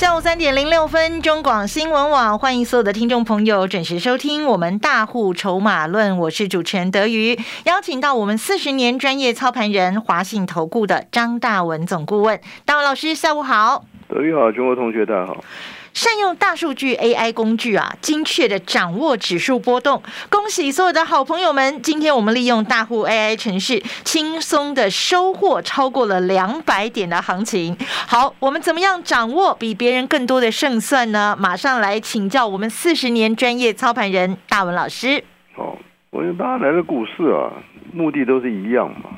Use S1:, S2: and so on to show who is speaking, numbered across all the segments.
S1: 下午三点零六分，中广新闻网欢迎所有的听众朋友准时收听我们大户筹码论，我是主持人德瑜，邀请到我们四十年专业操盘人华信投顾的张大文总顾问，大文老师下午好，
S2: 德瑜好，中国同学大家好。
S1: 善用大数据 AI 工具啊，精确的掌握指数波动。恭喜所有的好朋友们！今天我们利用大户 AI 城市，轻松的收获超过了两百点的行情。好，我们怎么样掌握比别人更多的胜算呢？马上来请教我们四十年专业操盘人大文老师。
S2: 好，我觉得大家来的股市啊，目的都是一样嘛，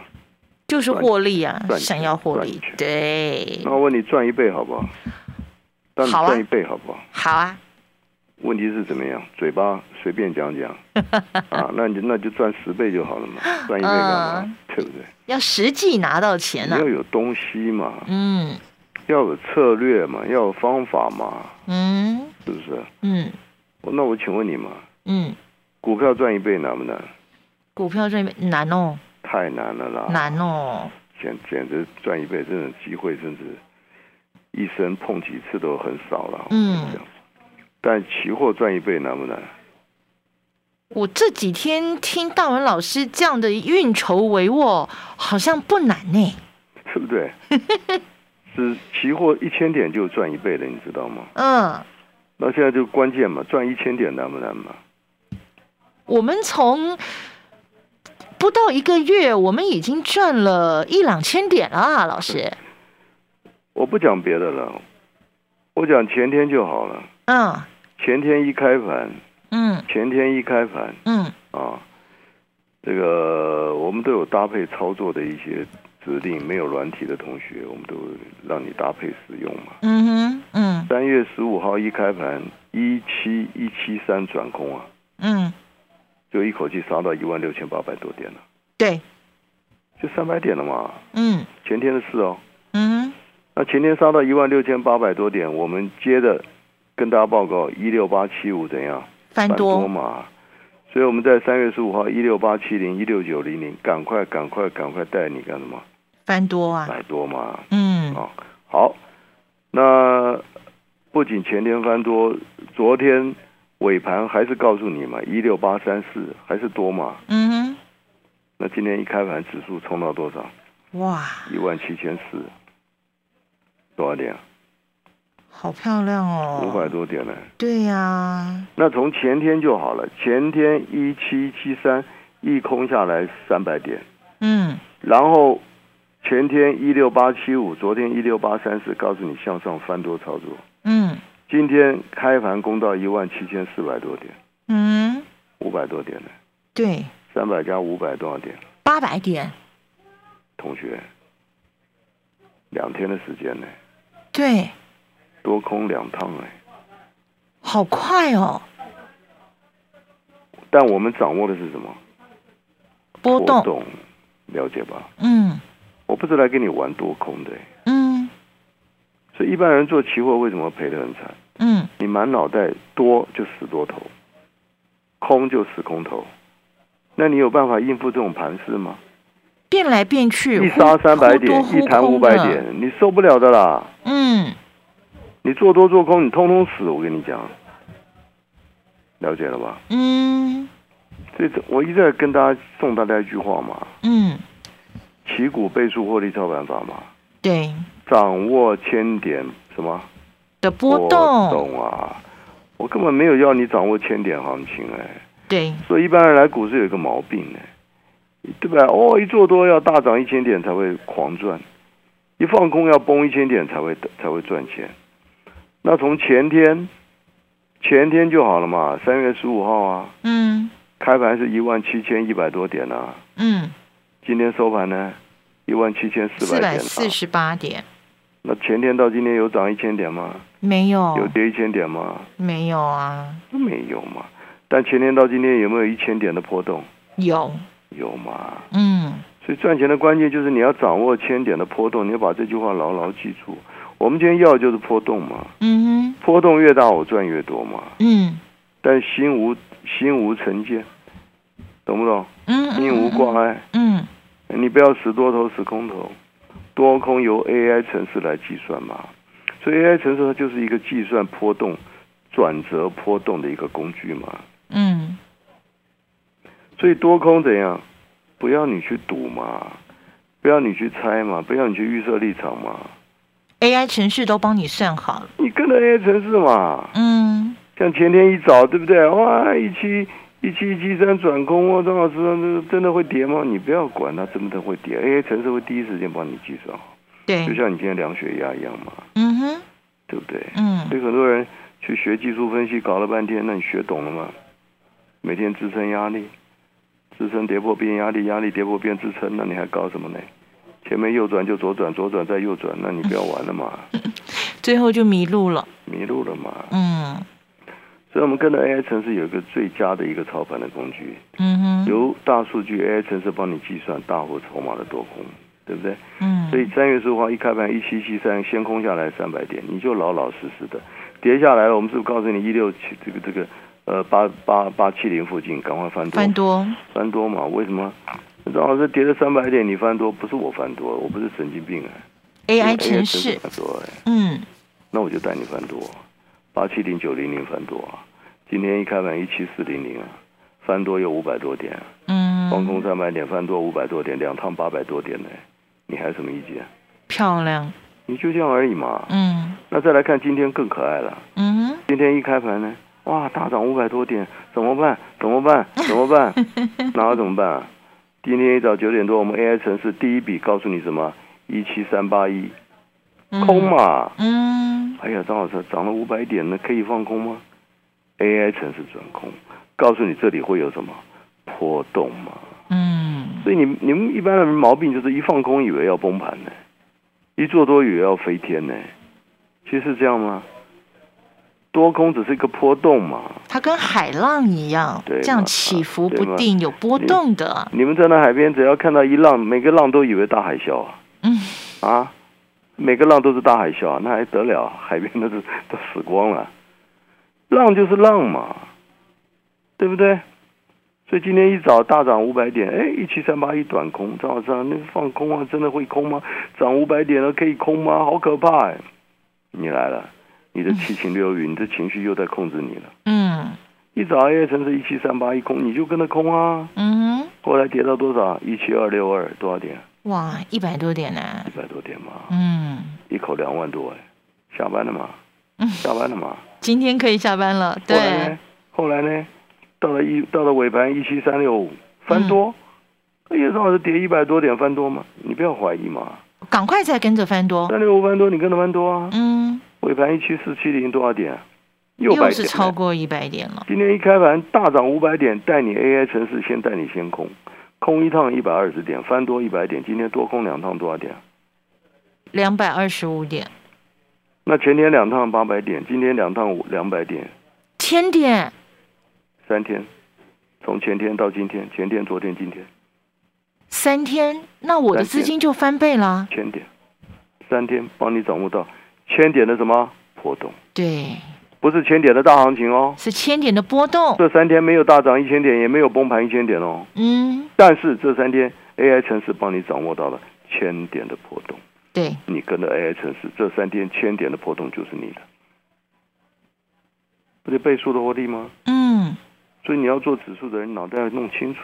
S1: 就是获利啊，想要获利。对，
S2: 那我问你，赚一倍好不好？赚一倍好不好？
S1: 好啊，
S2: 问题是怎么样？嘴巴随便讲讲 啊，那你就那就赚十倍就好了嘛，赚一倍干嘛？
S1: 嗯
S2: 对不对？
S1: 要实际拿到钱呢、
S2: 要有东西嘛，
S1: 嗯
S2: 要有策略嘛，要有方法嘛，
S1: 嗯
S2: 是不是？
S1: 嗯
S2: 那我请问你嘛，
S1: 嗯，
S2: 股票赚一倍难不难？
S1: 股票赚一倍难哦，
S2: 太难了啦！
S1: 难哦。
S2: 简简直赚一倍这种机会，真是一生碰几次都很少了。
S1: 嗯
S2: 但期货赚一倍难不难？
S1: 我这几天听大文老师这样的运筹帷幄，好像不难呢。
S2: 对不对？是期货一千点就赚一倍了，你知道吗？
S1: 嗯，
S2: 那现在就关键嘛，赚一千点难不难嘛？
S1: 我们从不到一个月，我们已经赚了一两千点了啊，老师。
S2: 我不讲别的了，我讲前天就好了。
S1: 嗯。
S2: 前天一开盘，
S1: 嗯。
S2: 前天一开盘
S1: 嗯。
S2: 啊，这个我们都有搭配操作的一些指令，没有软体的同学，我们都让你搭配使用嘛。
S1: 嗯哼嗯。
S2: 三月十五号一开盘，一七一七三转空啊，
S1: 嗯，
S2: 就一口气杀到一万六千八百多点了，
S1: 对，
S2: 就三百点了嘛。
S1: 嗯。
S2: 前天的事哦，
S1: 嗯哼
S2: 那前天杀到一万六千八百多点，我们接着跟大家报告一六八七五怎样
S1: 翻多，
S2: 嘛？所以我们在三月十五号一六八七零一六九零零，赶快赶快赶快带你干什么？
S1: 翻多啊。
S2: 买多嘛。
S1: 嗯
S2: 啊，好，那不仅前天翻多，昨天尾盘还是告诉你嘛，一六八三四还是多嘛。
S1: 嗯哼
S2: 那今天一开盘指数冲到多少？
S1: 哇，
S2: 一万七千四，多少点。啊？
S1: 好漂亮哦。
S2: 五百多点呢。
S1: 对呀、
S2: 那从前天就好了，前天一七七三一空下来三百点，
S1: 嗯。
S2: 然后前天一六八七五，昨天一六八三四，告诉你向上翻多操作。
S1: 嗯。
S2: 今天开盘攻到一万七千四百多点，
S1: 嗯，
S2: 五百多点呢，
S1: 对，
S2: 三百加五百多少点？
S1: 八百点，
S2: 同学，两天的时间呢，
S1: 对，
S2: 多空两趟哎。
S1: 好快哦，
S2: 但我们掌握的是什么？
S1: 波动，
S2: 动，了解吧？
S1: 嗯
S2: 我不是来跟你玩多空的欸，
S1: 嗯
S2: 所以一般人做期货为什么赔得很惨？
S1: 嗯，
S2: 你满脑袋多就死多头，空就死空头，那你有办法应付这种盘势吗？
S1: 变来变去，
S2: 一杀三百点，一弹，五百点，你受不了的啦！
S1: 嗯。
S2: 你做多做空，你通通死，我跟你讲，了解了吧？
S1: 嗯。
S2: 这我一再跟大家送大家一句话嘛：
S1: 嗯，
S2: 旗股倍数获利操盘法嘛，
S1: 对。
S2: 掌握千点什么？
S1: 的波动，
S2: 动啊！我根本没有要你掌握千点行情哎、
S1: 对，
S2: 所以一般人来股市有一个毛病呢、对吧？哦，一做多要大涨一千点才会狂赚，一放空要崩一千点才会才会赚钱。那从前天前天就好了嘛，三月十五号啊，
S1: 嗯
S2: 开盘是一万七千一百多点啊，
S1: 嗯，
S2: 今天收盘呢一万七千四
S1: 四
S2: 百点、
S1: 四十八点，
S2: 那前天到今天有涨一千点吗？
S1: 没有
S2: 有跌一千点吗？
S1: 没有啊，
S2: 都没有嘛。但前天到今天有没有一千点的波动？
S1: 有，
S2: 有嘛。
S1: 嗯
S2: 所所以赚钱的关键就是你要掌握千点的波动，你要把这句话牢牢记住。我们今天要的就是波动嘛，
S1: 嗯哼，
S2: 波动越大，我赚越多嘛。
S1: 嗯
S2: 但心无心无成见，懂不懂？
S1: 嗯，嗯
S2: 心无挂碍，
S1: 嗯
S2: 你不要死多头死空头，多空由 AI 城市来计算嘛。所以 AI 城市它就是一个计算波动、转折波动的一个工具嘛。
S1: 嗯
S2: 所以多空怎样？不要你去赌嘛，不要你去猜嘛，不要你去预设立场嘛
S1: ，，AI 程序都帮你算好了，
S2: 你跟着 AI 程序嘛。
S1: 嗯
S2: 像前天一早，对不对？哇，一七一七一七三转空，哇，张老师，那真的会跌吗？你不要管它真的会跌，AI 程序会第一时间帮你计算好，
S1: 对
S2: 就，像你今天量血压一样嘛，
S1: 嗯哼，
S2: 对不对？
S1: 嗯
S2: 所以很多人去学技术分析，搞了半天，那你学懂了吗？每天支撑压力，支撑跌破变压力，压力跌破变支撑，那你还搞什么呢？前面右转就左转，左转再右转，那你不要玩了嘛，
S1: 最后就迷路了，
S2: 迷路了嘛。
S1: 嗯
S2: 所以我们跟着 AI 城市有一个最佳的一个操盘的工具，
S1: 嗯哼，
S2: 由大数据 AI 城市帮你计算大户筹码的多空，对不对？
S1: 嗯，
S2: 所以三月十五号一开盘一七七三，先空下来三百点，你就老老实实的跌下来了。我们是不是告诉你一六七这个这个呃八八八七零附近赶快翻多。
S1: 翻多，
S2: 翻多嘛？为什么？张老师跌了三百点，你翻多不是我翻多，我不是神经病哎、
S1: AI
S2: 程
S1: 程式，
S2: 翻多哎、
S1: 嗯。
S2: 那我就带你翻多，八七零九零零翻多。啊。今天一开盘一七四零零啊，翻多有五百多点、嗯，放
S1: 嗯，
S2: 空三百点，翻多五百多点，两趟八百多点呢、你还有什么意见？
S1: 漂亮，
S2: 你就这样而已嘛。
S1: 嗯。
S2: 那再来看今天更可爱了，
S1: 嗯，
S2: 今天一开盘呢，哇，大涨五百多点，怎么办？怎么办？怎么办？那要怎么办啊？今天一早九点多，我们 AI 城市第一笔告诉你什么？一七三八一，
S1: 嗯
S2: 空，嘛。
S1: 嗯
S2: 哎呀，张老师涨了五百点呢，可以放空吗？AI 城市转空，告诉你这里会有什么波动嘛？
S1: 嗯
S2: 所以你你们一般的人毛病就是一放空以为要崩盘呢，一做多以为要飞天呢，其实是这样吗？多空只是一个波动嘛。
S1: 它跟海浪一样，
S2: 对
S1: 这样起伏不定，有波动的，
S2: 你们在那海边，只要看到一浪，每个浪都以为大海啸啊
S1: 嗯
S2: 啊，每个浪都是大海啸啊，那还得了？海边都是 都死光了，浪就是浪嘛，对不对？所以今天一早大涨五百点，哎，一七三八一短空，张老师啊，那放空啊，真的会空吗？涨五百点了，可以空吗？好可怕哎！你来了，你的七情六欲，你的情绪又在控制你了。
S1: 嗯
S2: 一早 A 城是一七三八一空，你就跟着空啊。
S1: 嗯哼，
S2: 后来跌到多少？一七二六二，多少点？
S1: 哇，一百多点呢，
S2: 一百多点嘛，
S1: 嗯
S2: 一口两万多哎，下班了嘛？
S1: 嗯
S2: 下班了嘛？
S1: 今天可以下班了，
S2: 后来
S1: 对
S2: 呢，？后来呢？到了一到了尾盘一七三六五，翻多。哎呀，正好是跌一百多点翻多嘛？你不要怀疑嘛。
S1: 赶快再跟着翻多，
S2: 三六五翻多，你跟着翻多啊。
S1: 嗯，
S2: 尾盘一七四七零多少点？又百
S1: 是
S2: 点。
S1: 超过一百点了，
S2: 今天一开盘大涨五百点，带你 AI 城市先带你先空，空一趟一百二十点，翻多一百点。今天多空两趟多少点？
S1: 两百二十五点，
S2: 那前天两趟八百点，今天两趟两百点，
S1: 千点，
S2: 三天，从前天到今天，前天、昨天、今天，
S1: 三天，那我的资金就翻倍了，
S2: 千点，三天帮你掌握到千点的什么？波动，
S1: 对，
S2: 不是千点的大行情哦。
S1: 是千点的波动，
S2: 这三天没有大涨一千点，也没有崩盘一千点哦。
S1: 嗯，
S2: 但是这三天 AI 城市帮你掌握到了千点的波动，
S1: 对，
S2: 你跟着 AI 城市，这三天千点的波动就是你的，不是倍数的获利吗？
S1: 嗯。
S2: 所以你要做指数的人，脑袋要弄清楚，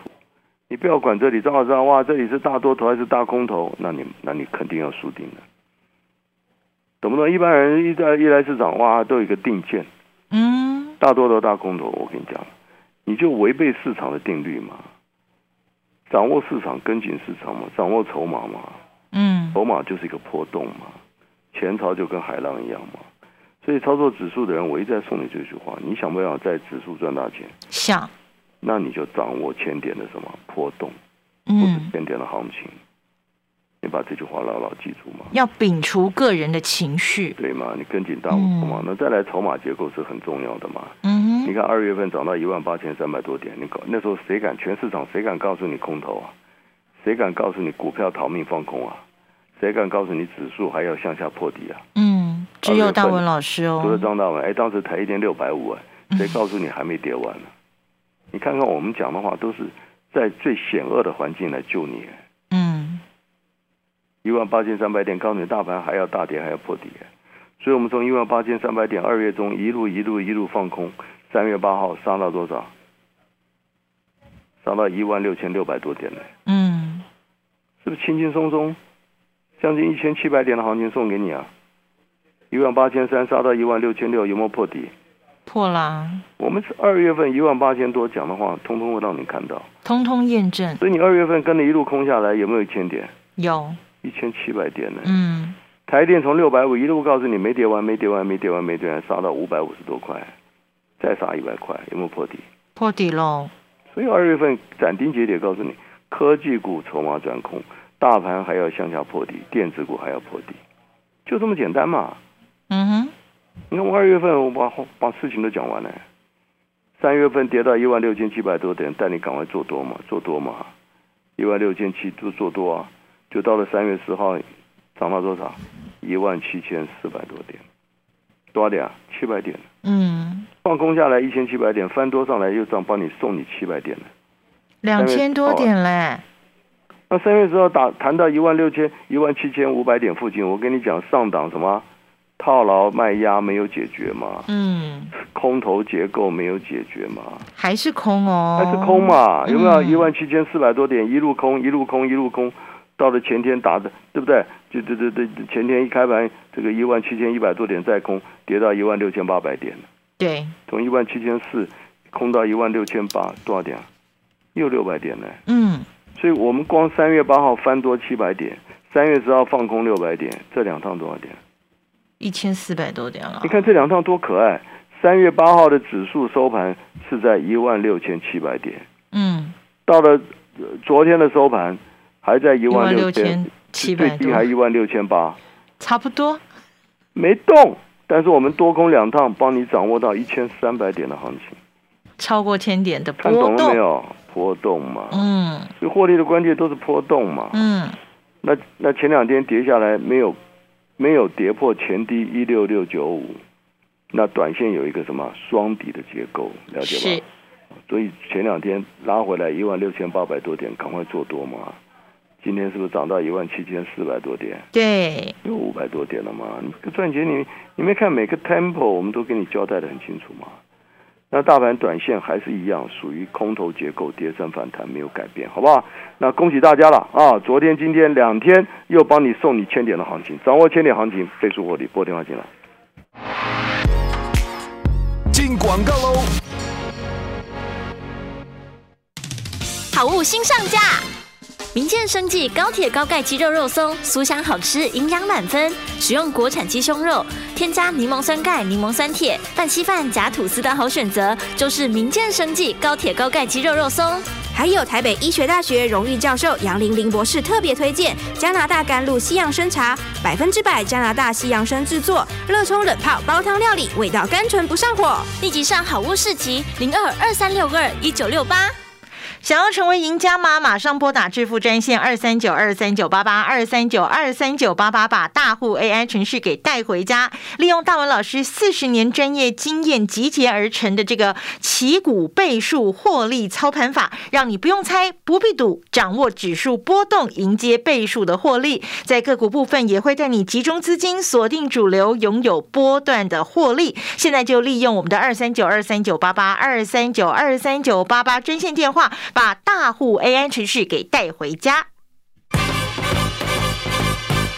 S2: 你不要管这里，正好知道哇，这里是大多头还是大空头，那你那你肯定要输定了，懂不懂？一般人一在一来市场，哇，都有一个定见，
S1: 嗯，
S2: 大多都大空头，我跟你讲，你就违背市场的定律嘛，掌握市场，跟紧市场嘛，掌握筹码嘛，
S1: 嗯，
S2: 筹码就是一个波动嘛，前朝就跟海浪一样嘛。所以操作指数的人，我一再送你这句话：你想不想在指数赚大钱？
S1: 想，
S2: 那你就掌握千点的什么波动，
S1: 嗯，
S2: 千点的行情。你把这句话牢牢记住嘛，
S1: 要摒除个人的情绪，
S2: 对吗？你跟紧大户筹码，那再来筹码结构是很重要的嘛。
S1: 嗯哼，
S2: 你看二月份涨到一万八千三百多点，你搞那时候谁敢？全市场谁敢告诉你空头啊？谁敢告诉你股票逃命放空啊？谁敢告诉你指数还要向下破底啊？
S1: 嗯，只有大文老师哦。
S2: 除了张大文，哎，当时台一天六百五哎，谁告诉你还没跌完呢？你看看我们讲的话，都是在最险恶的环境来救你。嗯，一万八千三百点，告诉你大盘还要大跌，还要破底。所以我们从一万八千三百点二月中一路一路一路放空，三月八号杀到多少？杀到一万六千六百多点呢。嗯，是不是轻轻松松？将近一千七百点的行情送给你啊！一万八千三杀到一万六千六，有没有破底？
S1: 破啦！
S2: 我们是二月份一万八千多讲的话，通通会让你看到，
S1: 通通验证。
S2: 所以你二月份跟着一路空下来，有没有一千点？
S1: 有，
S2: 一千七百点呢。嗯，台电从六百五一路告诉你没跌完，没跌完，没跌完，没跌完，杀到五百五十多块，再杀一百块，有没有破底？
S1: 破底喽！
S2: 所以二月份斩钉截铁告诉你，科技股筹码转空。大盘还要向下破底，电子股还要破底，就这么简单嘛。嗯哼，你看我二月份我把把事情都讲完了，三月份跌到一万六千七百多点，带你赶快做多嘛，做多嘛，一万六千七就做多啊，就到了三月十号涨到多少？一万七千四百多点，多少点啊？七百点。嗯，放空下来一千七百点，翻多上来又涨，帮你送你七百点了，
S1: 两千多点嘞。
S2: 那三月十号打谈到一万六千、一万七千五百点附近，我跟你讲，上档什么套牢卖压没有解决嘛？嗯，空头结构没有解决嘛？
S1: 还是空哦？
S2: 还是空嘛？有没有一万七千四百多点一路空一路空一路空，到了前天打的对不对？就对对对，前天一开盘这个一万七千一百多点再空，跌到一万六千八百点
S1: 对，
S2: 从一万七千四空到一万六千八，多少点？又六百点呢？嗯。所以我们光三月八号翻多七百点，三月十号放空六百点，这两趟多少点？
S1: 一千四百多点了。
S2: 你看这两趟多可爱！三月八号的指数收盘是在一万六千七百点，嗯，到了昨天的收盘还在一万六千
S1: 七百
S2: 最低还一万六千八，
S1: 差不多
S2: 没动。但是我们多空两趟，帮你掌握到一千三百点的行情，
S1: 超过千点的
S2: 波动。看懂了没有？波动嘛，嗯，所以获利的关键都是波动嘛，嗯，那那前两天跌下来没有没有跌破前低一六六九五，那短线有一个什么双底的结构，了解吧？所以前两天拉回来一万六千八百多点，赶快做多嘛。今天是不是涨到一万七千四百多点？
S1: 对，
S2: 有五百多点了嘛？你赚钱你你没看每个 temple 我们都给你交代的很清楚嘛？那大盘短线还是一样，属于空头结构，跌升反弹没有改变，好不好？那恭喜大家了啊！昨天、今天两天又帮你送你千点的行情，掌握千点行情，倍数获利，拨电话进来。进广告喽！
S3: 好物新上架。民健生技高铁高钙鸡肉肉松，酥香好吃，营养满分。使用国产鸡胸肉，添加柠檬酸钙、柠檬酸铁，拌稀饭夹吐司的好选择，就是民健生技高铁高钙鸡肉肉松。还有台北医学大学荣誉教授杨玲玲博士特别推荐加拿大甘露西洋参茶，百分之百加拿大西洋参制作，热冲冷泡煲汤料理，味道甘醇不上火。立即上好物市集零二二三六二一九六八。
S1: 想要成为赢家吗？马上拨打致富专线二三九二三九八八二三九二三九八八，把大户 AI 程序给带回家。利用大文老师四十年专业经验集结而成的这个旗股倍数获利操盘法，让你不用猜，不必赌，掌握指数波动，迎接倍数的获利。在个股部分，也会带你集中资金，锁定主流，拥有波段的获利。现在就利用我们的二三九二三九八八二三九二三九八八专线电话。把大户 AI 程序给带回家。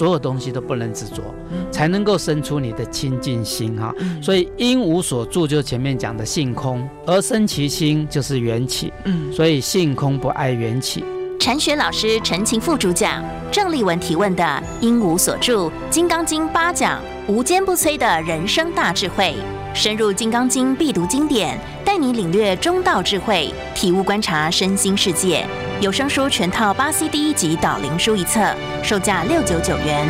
S4: 所有东西都不能执着，才能够生出你的清净心哈。所以因无所住，就前面讲的性空，而生其心就是缘起。嗯，所以性空不爱缘起，
S3: 禅学老师陈情副主讲，郑立文提问的因无所住《金刚经》八讲，无坚不摧的人生大智慧，深入《金刚经》必读经典，带你领略中道智慧，体悟观察身心世界。有声书全套八 C 第一集导灵书一册，售价六九九元。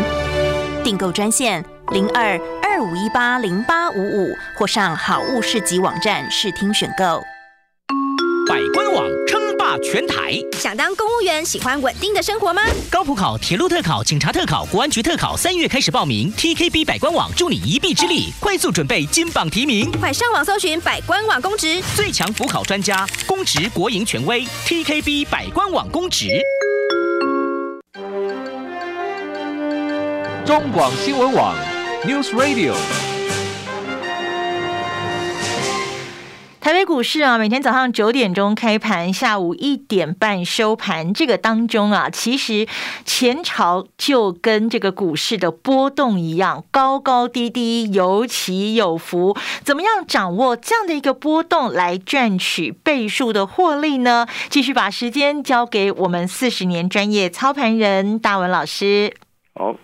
S3: 订购专线零二二五一八零八五五，或上好物市集网站试听选购。
S5: 百官全台，
S6: 想当公务员，喜欢稳定的生活吗？
S5: 高普考、铁路特考、警察特考、国安局特考，三月开始报名。TKB 百官网助你一臂之力，快速准备金榜题名。
S6: 快上网搜寻百官网公职，
S5: 最强辅考专家，公职国营权威。TKB 百官网公职。
S7: 中广新闻网，News Radio。
S1: 台北股市啊，每天早上九点钟开盘，下午一点半收盘。这个当中啊，其实前朝就跟这个股市的波动一样，高高低低，有起有伏。怎么样掌握这样的一个波动来赚取倍数的获利呢？继续把时间交给我们四十年专业操盘人大文老师。
S2: 好，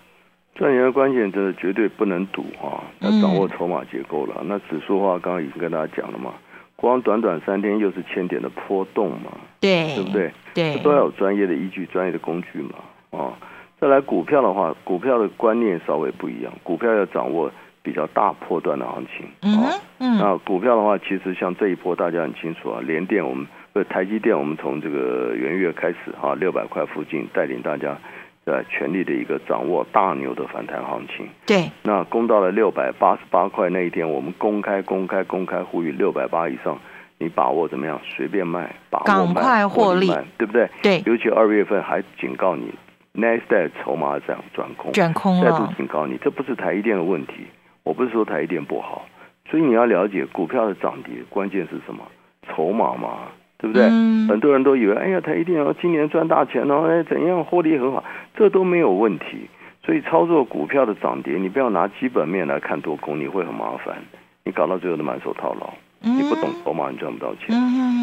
S2: 赚钱的关键就是绝对不能赌啊，要掌握筹码结构了。那指数的话，刚刚已经跟大家讲了嘛。光短短三天又是千点的波动嘛，
S1: 对，
S2: 对不对？
S1: 对，
S2: 都要有专业的依据、专业的工具嘛。哦，再来股票的话，股票的观念稍微不一样，股票要掌握比较大波段的行情。
S1: 嗯嗯。
S2: 那股票的话，其实像这一波大家很清楚啊，联电我们不台积电，我们从这个元月开始哈，六百块附近带领大家。在全力的一个掌握大牛的反弹行情，
S1: 对，
S2: 那攻到了六百八十八块那一天，我们公开、公开、公开呼吁六百八以上，你把握怎么样？随便卖，把握
S1: 卖，获利，
S2: 对不对？
S1: 对。
S2: 尤其二月份还警告你，next 筹码这样转空，
S1: 转空
S2: 再度警告你，这不是台积电的问题，我不是说台积电不好，所以你要了解股票的涨跌，关键是什么？筹码嘛。对不对？很多人都以为，哎呀，他一定要今年赚大钱哦，哎，怎样获利很好，这都没有问题。所以操作股票的涨跌，你不要拿基本面来看多空，你会很麻烦，你搞到最后都满手套牢。你不懂筹码，你赚不到钱。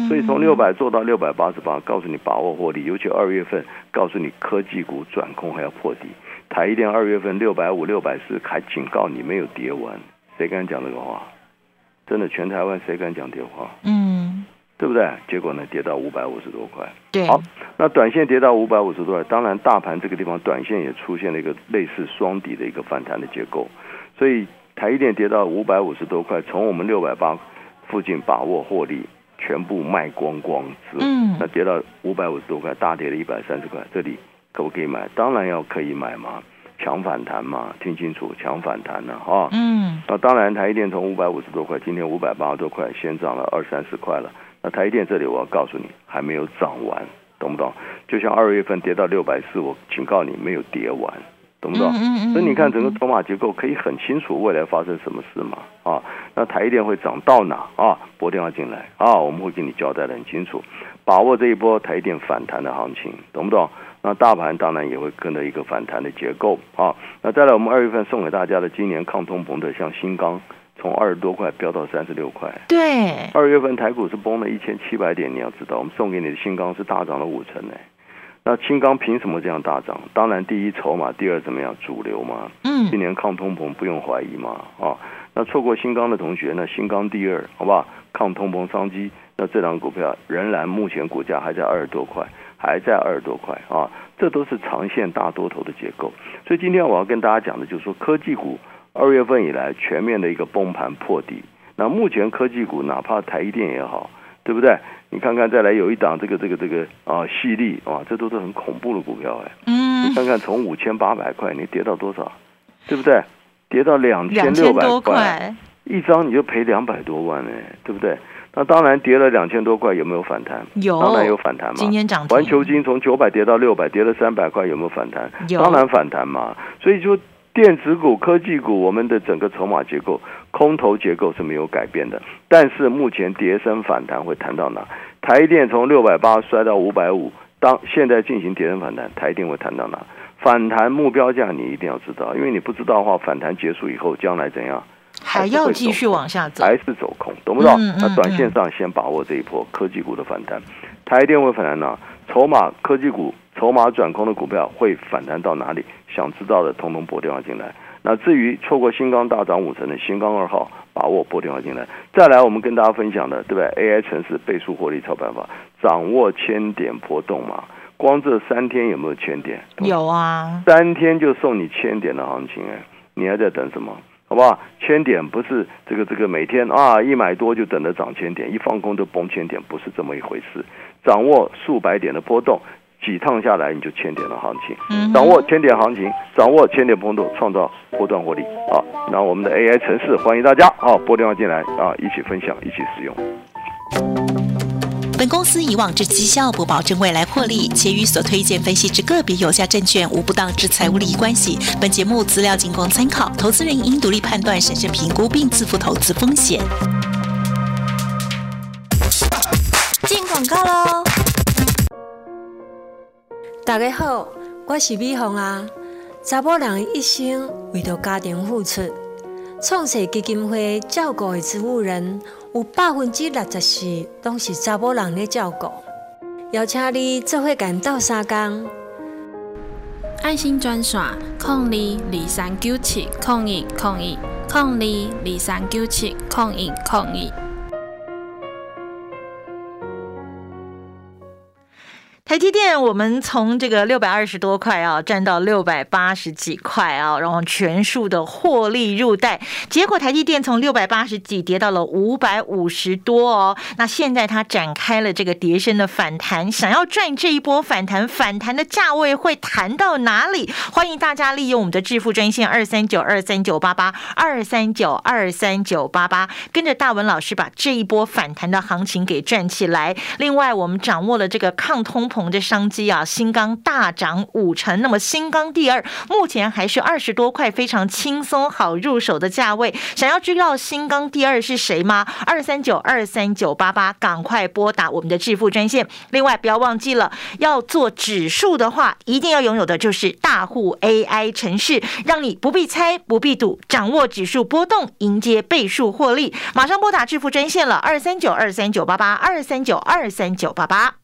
S2: 所以从六百做到六百八十八，告诉你把握获利。尤其二月份，告诉你科技股转空还要破底。台一电二月份六百五、六百四，还警告你没有跌完，谁敢讲这个话？真的，全台湾谁敢讲这话？嗯。对不对？结果呢，跌到五百五十多块。
S1: 对，
S2: 好，那短线跌到五百五十多块，当然大盘这个地方短线也出现了一个类似双底的一个反弹的结构，所以台一电跌到五百五十多块，从我们六百八附近把握获利，全部卖光光之后，嗯，那跌到五百五十多块，大跌了一百三十块，这里可不可以买？当然要可以买嘛，强反弹嘛，听清楚，强反弹呢，哈，嗯，那当然台一电从五百五十多块，今天五百八十多块，先涨了二三十块了。那台电这里我要告诉你，还没有涨完，懂不懂？就像二月份跌到六百四，我警告你没有跌完，懂不懂？所以你看整个筹码结构可以很清楚未来发生什么事嘛？啊，那台电会涨到哪啊？拨电话进来啊，我们会给你交代的很清楚，把握这一波台电反弹的行情，懂不懂？那大盘当然也会跟着一个反弹的结构啊。那再来，我们二月份送给大家的今年抗通膨的，像新钢。从二十多块飙到三十六块，
S1: 对，
S2: 二月份台股是崩了一千七百点，你要知道，我们送给你的新钢是大涨了五成呢。那新钢凭什么这样大涨？当然，第一筹码，第二怎么样？主流嘛。嗯。今年抗通膨不用怀疑嘛。啊，那错过新钢的同学，那新钢第二，好不好？抗通膨商机，那这档股票仍然目前股价还在二十多块，还在二十多块啊，这都是长线大多头的结构。所以今天我要跟大家讲的，就是说科技股。二月份以来，全面的一个崩盘破底。那目前科技股，哪怕台积电也好，对不对？你看看，再来有一档这个这个这个啊，细粒啊，这都是很恐怖的股票哎。嗯。你看看，从五千八百块，你跌到多少？对不对？跌到两千六百块，一张你就赔两百多万哎，对不对？那当然跌了两千多块，有没有反弹？
S1: 有，
S2: 当然有反弹嘛。
S1: 今天涨。
S2: 环球金从九百跌到六百，跌了三百块，有没有反弹？
S1: 有，
S2: 当然反弹嘛。所以说。电子股、科技股，我们的整个筹码结构、空头结构是没有改变的。但是目前跌升反弹会弹到哪？台电从六百八摔到五百五，当现在进行跌升反弹，台电会弹到哪？反弹目标价你一定要知道，因为你不知道的话，反弹结束以后将来怎样？
S1: 还要继续往下走，
S2: 还是走空，懂不懂？那短线上先把握这一波科技股的反弹。台积电会反弹哪？筹码科技股筹码转空的股票会反弹到哪里？想知道的，通通拨电话进来。那至于错过新钢大涨五成的新钢二号，把握拨电话进来。再来，我们跟大家分享的，对不对？AI 城市倍数获利操办法，掌握千点波动嘛。光这三天有没有千点？
S1: 有啊，
S2: 三天就送你千点的行情哎，你还在等什么？好不好？千点不是这个这个每天啊一买多就等着涨千点，一放空就崩千点，不是这么一回事。掌握数百点的波动，几趟下来你就千点的行情。掌握千点行情，掌握千点波动，创造波段获利啊！那我们的 AI 城市欢迎大家啊，拨电话进来啊，一起分享，一起使用。
S8: 本公司以往之绩效不保证未来获利，且与所推荐分析之个别有价证券无不当之财务利益关系。本节目资料仅供参考，投资人应独立判断、审慎评估并自负投资风险。
S3: 进广告喽！
S9: 大家好，我是美凤啊。查某人一生为着家庭付出，创设基金会照顾的植物人。有百分之六十四都是查某人咧照顾，邀请你做伙干斗三工。
S10: 爱心专线：零二二三九七零一零一零二二三九七零一零一。
S1: 台积电，我们从这个六百二十多块啊，赚到六百八十几块啊，然后全数的获利入袋。结果台积电从六百八十几跌到了五百五十多哦。那现在它展开了这个叠升的反弹，想要赚这一波反弹，反弹的价位会弹到哪里？欢迎大家利用我们的致富专线二三九二三九八八二三九二三九八八，跟着大文老师把这一波反弹的行情给赚起来。另外，我们掌握了这个抗通。同的商机啊，新钢大涨五成，那么新钢第二目前还是二十多块，非常轻松好入手的价位。想要知道新钢第二是谁吗？二三九二三九八八，赶快拨打我们的致富专线。另外不要忘记了，要做指数的话，一定要拥有的就是大户 AI 城市，让你不必猜不必赌，掌握指数波动，迎接倍数获利。马上拨打致富专线了，二三九二三九八八，二三九二三九八八。